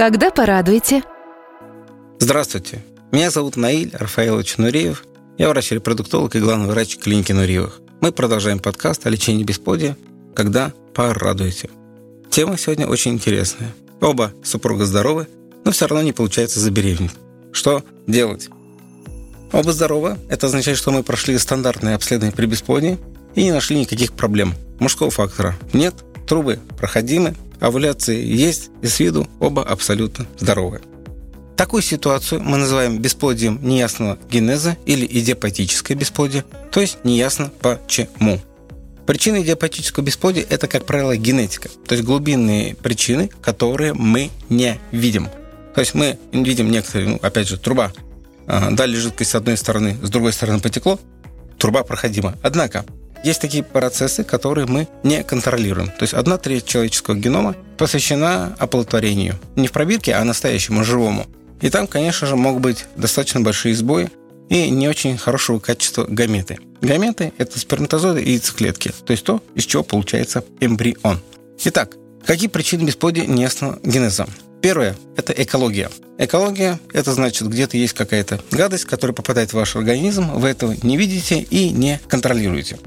Когда порадуете? Здравствуйте. Меня зовут Наиль Рафаилович Нуриев. Я врач-репродуктолог и главный врач клиники Нуриевых. Мы продолжаем подкаст о лечении бесплодия «Когда порадуете». Тема сегодня очень интересная. Оба супруга здоровы, но все равно не получается забеременеть. Что делать? Оба здоровы. Это означает, что мы прошли стандартное обследование при бесплодии и не нашли никаких проблем. Мужского фактора нет, трубы проходимы, овуляции есть, и с виду оба абсолютно здоровы. Такую ситуацию мы называем бесплодием неясного генеза или идиопатическое бесплодие, то есть неясно почему. Причины идиопатического бесплодия – это, как правило, генетика, то есть глубинные причины, которые мы не видим. То есть мы видим некоторые, ну, опять же, труба, дали жидкость с одной стороны, с другой стороны потекло, труба проходима. Однако есть такие процессы, которые мы не контролируем. То есть одна треть человеческого генома посвящена оплодотворению. Не в пробирке, а настоящему, живому. И там, конечно же, могут быть достаточно большие сбои и не очень хорошего качества гаметы. Гаметы – это сперматозоиды и яйцеклетки, то есть то, из чего получается эмбрион. Итак, какие причины бесплодия неясного генеза? Первое – это экология. Экология – это значит, где-то есть какая-то гадость, которая попадает в ваш организм, вы этого не видите и не контролируете.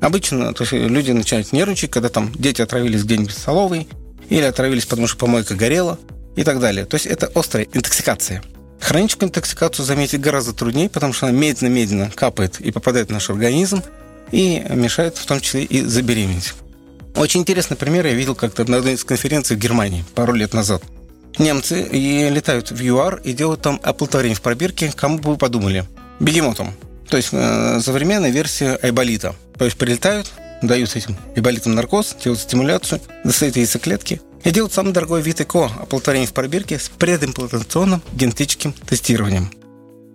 Обычно то есть люди начинают нервничать, когда там дети отравились где-нибудь в столовой, или отравились, потому что помойка горела, и так далее. То есть это острая интоксикация. Хроническую интоксикацию заметить гораздо труднее, потому что она медленно-медленно капает и попадает в наш организм и мешает в том числе и забеременеть. Очень интересный пример я видел как-то на одной из конференций в Германии пару лет назад. Немцы и летают в ЮАР и делают там оплодотворение в пробирке, кому бы вы подумали, бегемотом. То есть э, современная версия айболита. То есть прилетают, дают этим айболитам наркоз, делают стимуляцию, достают яйцеклетки и делают самый дорогой вид ЭКО – оплодотворение в пробирке с предимплантационным генетическим тестированием.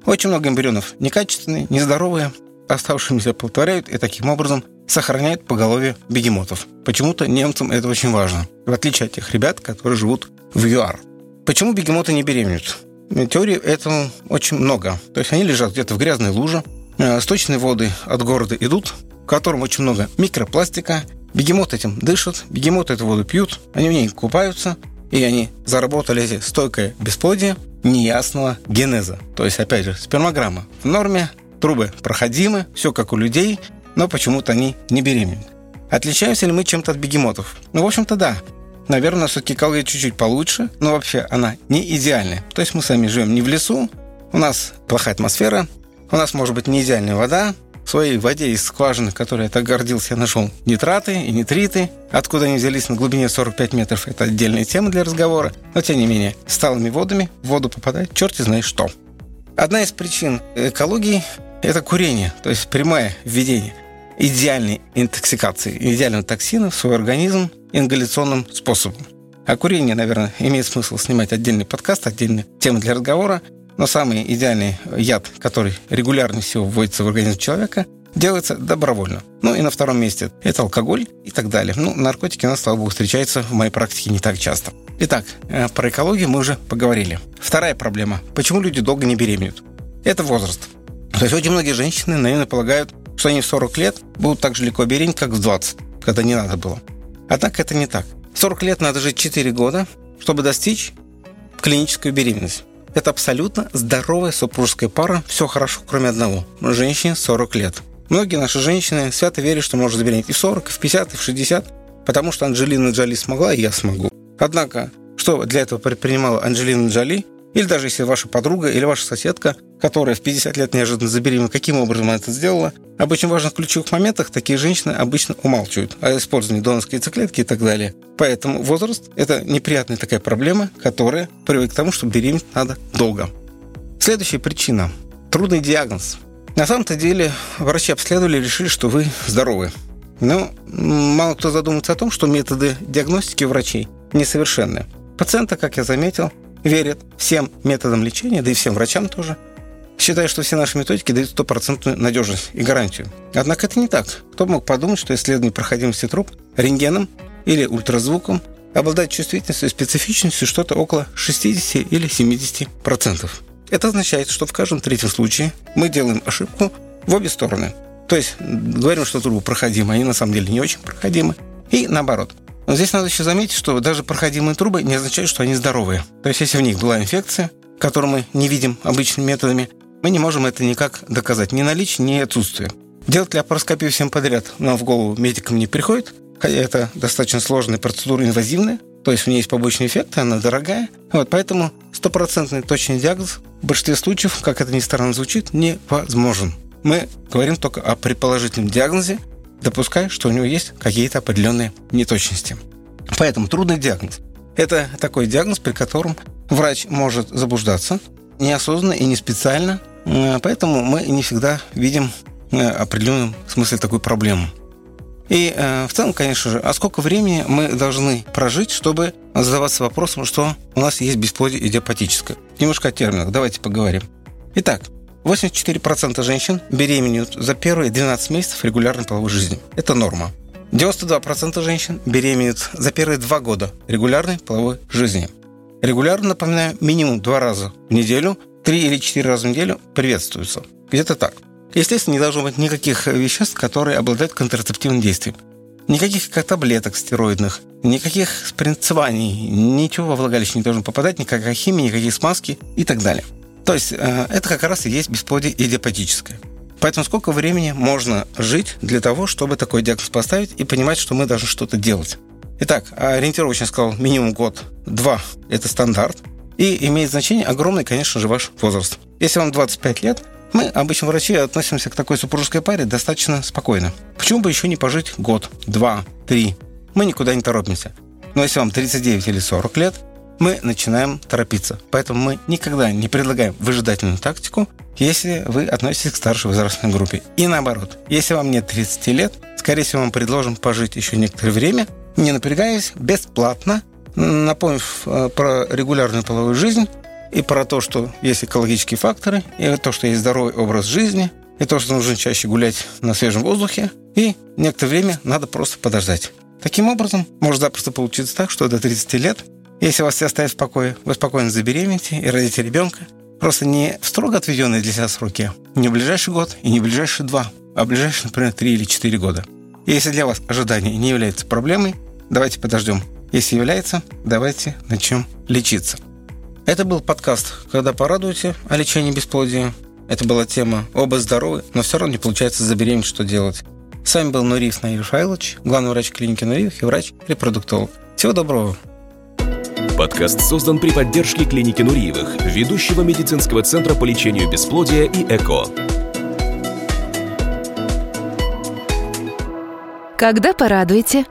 Очень много эмбрионов некачественные, нездоровые, оставшимися оплодотворяют и таким образом сохраняют поголовье бегемотов. Почему-то немцам это очень важно, в отличие от тех ребят, которые живут в ЮАР. Почему бегемоты не беременеют? Теорий этого очень много. То есть они лежат где-то в грязной луже, Э, сточные воды от города идут, в котором очень много микропластика. Бегемоты этим дышат, бегемоты эту воду пьют, они в ней купаются, и они заработали эти стойкое бесплодие неясного генеза. То есть, опять же, спермограмма в норме, трубы проходимы, все как у людей, но почему-то они не беременны. Отличаемся ли мы чем-то от бегемотов? Ну, в общем-то, да. Наверное, все-таки экология чуть-чуть получше, но вообще она не идеальная. То есть мы сами живем не в лесу, у нас плохая атмосфера, у нас может быть не идеальная вода. Своей воде из скважины, которой я так гордился, я нашел нитраты и нитриты. Откуда они взялись на глубине 45 метров, это отдельная тема для разговора. Но, тем не менее, с талыми водами в воду попадает черти знает что. Одна из причин экологии – это курение, то есть прямое введение идеальной интоксикации, идеального токсина в свой организм ингаляционным способом. А курение, наверное, имеет смысл снимать отдельный подкаст, отдельную тему для разговора. Но самый идеальный яд, который регулярно всего вводится в организм человека, делается добровольно. Ну и на втором месте это алкоголь и так далее. Ну, наркотики у нас, слава богу, встречаются в моей практике не так часто. Итак, э, про экологию мы уже поговорили. Вторая проблема. Почему люди долго не беременеют? Это возраст. То есть очень многие женщины, наверное, полагают, что они в 40 лет будут так же легко беременеть, как в 20, когда не надо было. Однако это не так. В 40 лет надо жить 4 года, чтобы достичь клиническую беременность. Это абсолютно здоровая супружеская пара, все хорошо, кроме одного. Женщине 40 лет. Многие наши женщины свято верят, что может забеременеть и в 40, и в 50, и в 60, потому что Анджелина Джоли смогла, и я смогу. Однако, что для этого предпринимала Анджелина Джоли, или даже если ваша подруга или ваша соседка, которая в 50 лет неожиданно забеременела, каким образом она это сделала, об очень важных ключевых моментах такие женщины обычно умалчивают о использовании донорской яйцеклетки и так далее. Поэтому возраст – это неприятная такая проблема, которая приводит к тому, что беременеть надо долго. Следующая причина – трудный диагноз. На самом-то деле врачи обследовали и решили, что вы здоровы. Но мало кто задумывается о том, что методы диагностики врачей несовершенны. Пациента, как я заметил, верят всем методам лечения, да и всем врачам тоже, считая, что все наши методики дают стопроцентную надежность и гарантию. Однако это не так. Кто мог подумать, что исследование проходимости труб рентгеном или ультразвуком обладает чувствительностью и специфичностью что-то около 60 или 70 процентов. Это означает, что в каждом третьем случае мы делаем ошибку в обе стороны. То есть говорим, что трубы проходимы, они на самом деле не очень проходимы. И наоборот. Но здесь надо еще заметить, что даже проходимые трубы не означают, что они здоровые. То есть, если в них была инфекция, которую мы не видим обычными методами, мы не можем это никак доказать, ни наличие, ни отсутствие. Делать лапароскопию всем подряд нам в голову медикам не приходит, хотя это достаточно сложная процедура, инвазивная, то есть у нее есть побочные эффекты, она дорогая. Вот, поэтому стопроцентный точный диагноз в большинстве случаев, как это ни странно звучит, невозможен. Мы говорим только о предположительном диагнозе, допуская, что у него есть какие-то определенные неточности. Поэтому трудный диагноз. Это такой диагноз, при котором врач может заблуждаться неосознанно и не специально, поэтому мы не всегда видим э, определенном смысле такую проблему. И э, в целом, конечно же, а сколько времени мы должны прожить, чтобы задаваться вопросом, что у нас есть бесплодие идиопатическое? Немножко о терминах, давайте поговорим. Итак, 84% женщин беременеют за первые 12 месяцев регулярной половой жизни. Это норма. 92% женщин беременеют за первые два года регулярной половой жизни. Регулярно, напоминаю, минимум два раза в неделю, три или четыре раза в неделю приветствуются. Где-то так. Естественно, не должно быть никаких веществ, которые обладают контрацептивным действием. Никаких таблеток стероидных, никаких спринцеваний, ничего во влагалище не должно попадать, никакой химии, никаких смазки и так далее. То есть э, это как раз и есть бесплодие идиопатическое. Поэтому сколько времени можно жить для того, чтобы такой диагноз поставить и понимать, что мы должны что-то делать? Итак, ориентировочно сказал минимум год, два – это стандарт. И имеет значение огромный, конечно же, ваш возраст. Если вам 25 лет, мы, обычно врачи, относимся к такой супружеской паре достаточно спокойно. Почему бы еще не пожить год, два, три? Мы никуда не торопимся. Но если вам 39 или 40 лет, мы начинаем торопиться. Поэтому мы никогда не предлагаем выжидательную тактику, если вы относитесь к старшей возрастной группе. И наоборот, если вам нет 30 лет, скорее всего, вам предложим пожить еще некоторое время, не напрягаясь, бесплатно, напомнив э, про регулярную половую жизнь и про то, что есть экологические факторы, и то, что есть здоровый образ жизни, и то, что нужно чаще гулять на свежем воздухе, и некоторое время надо просто подождать. Таким образом, может запросто получиться так, что до 30 лет если вас оставят в покое, вы спокойно забеременеете и родите ребенка. Просто не в строго отведенные для себя сроки, не в ближайший год и не в ближайшие два, а в ближайшие, например, три или четыре года. И если для вас ожидание не является проблемой, давайте подождем. Если является, давайте начнем лечиться. Это был подкаст «Когда порадуете» о лечении бесплодия. Это была тема «Оба здоровы, но все равно не получается забеременеть, что делать». С вами был Нуриев Наиль Файлович, главный врач клиники Нуриев и врач-репродуктолог. Всего доброго! Подкаст создан при поддержке клиники Нуриевых, ведущего медицинского центра по лечению бесплодия и ЭКО. Когда порадуете?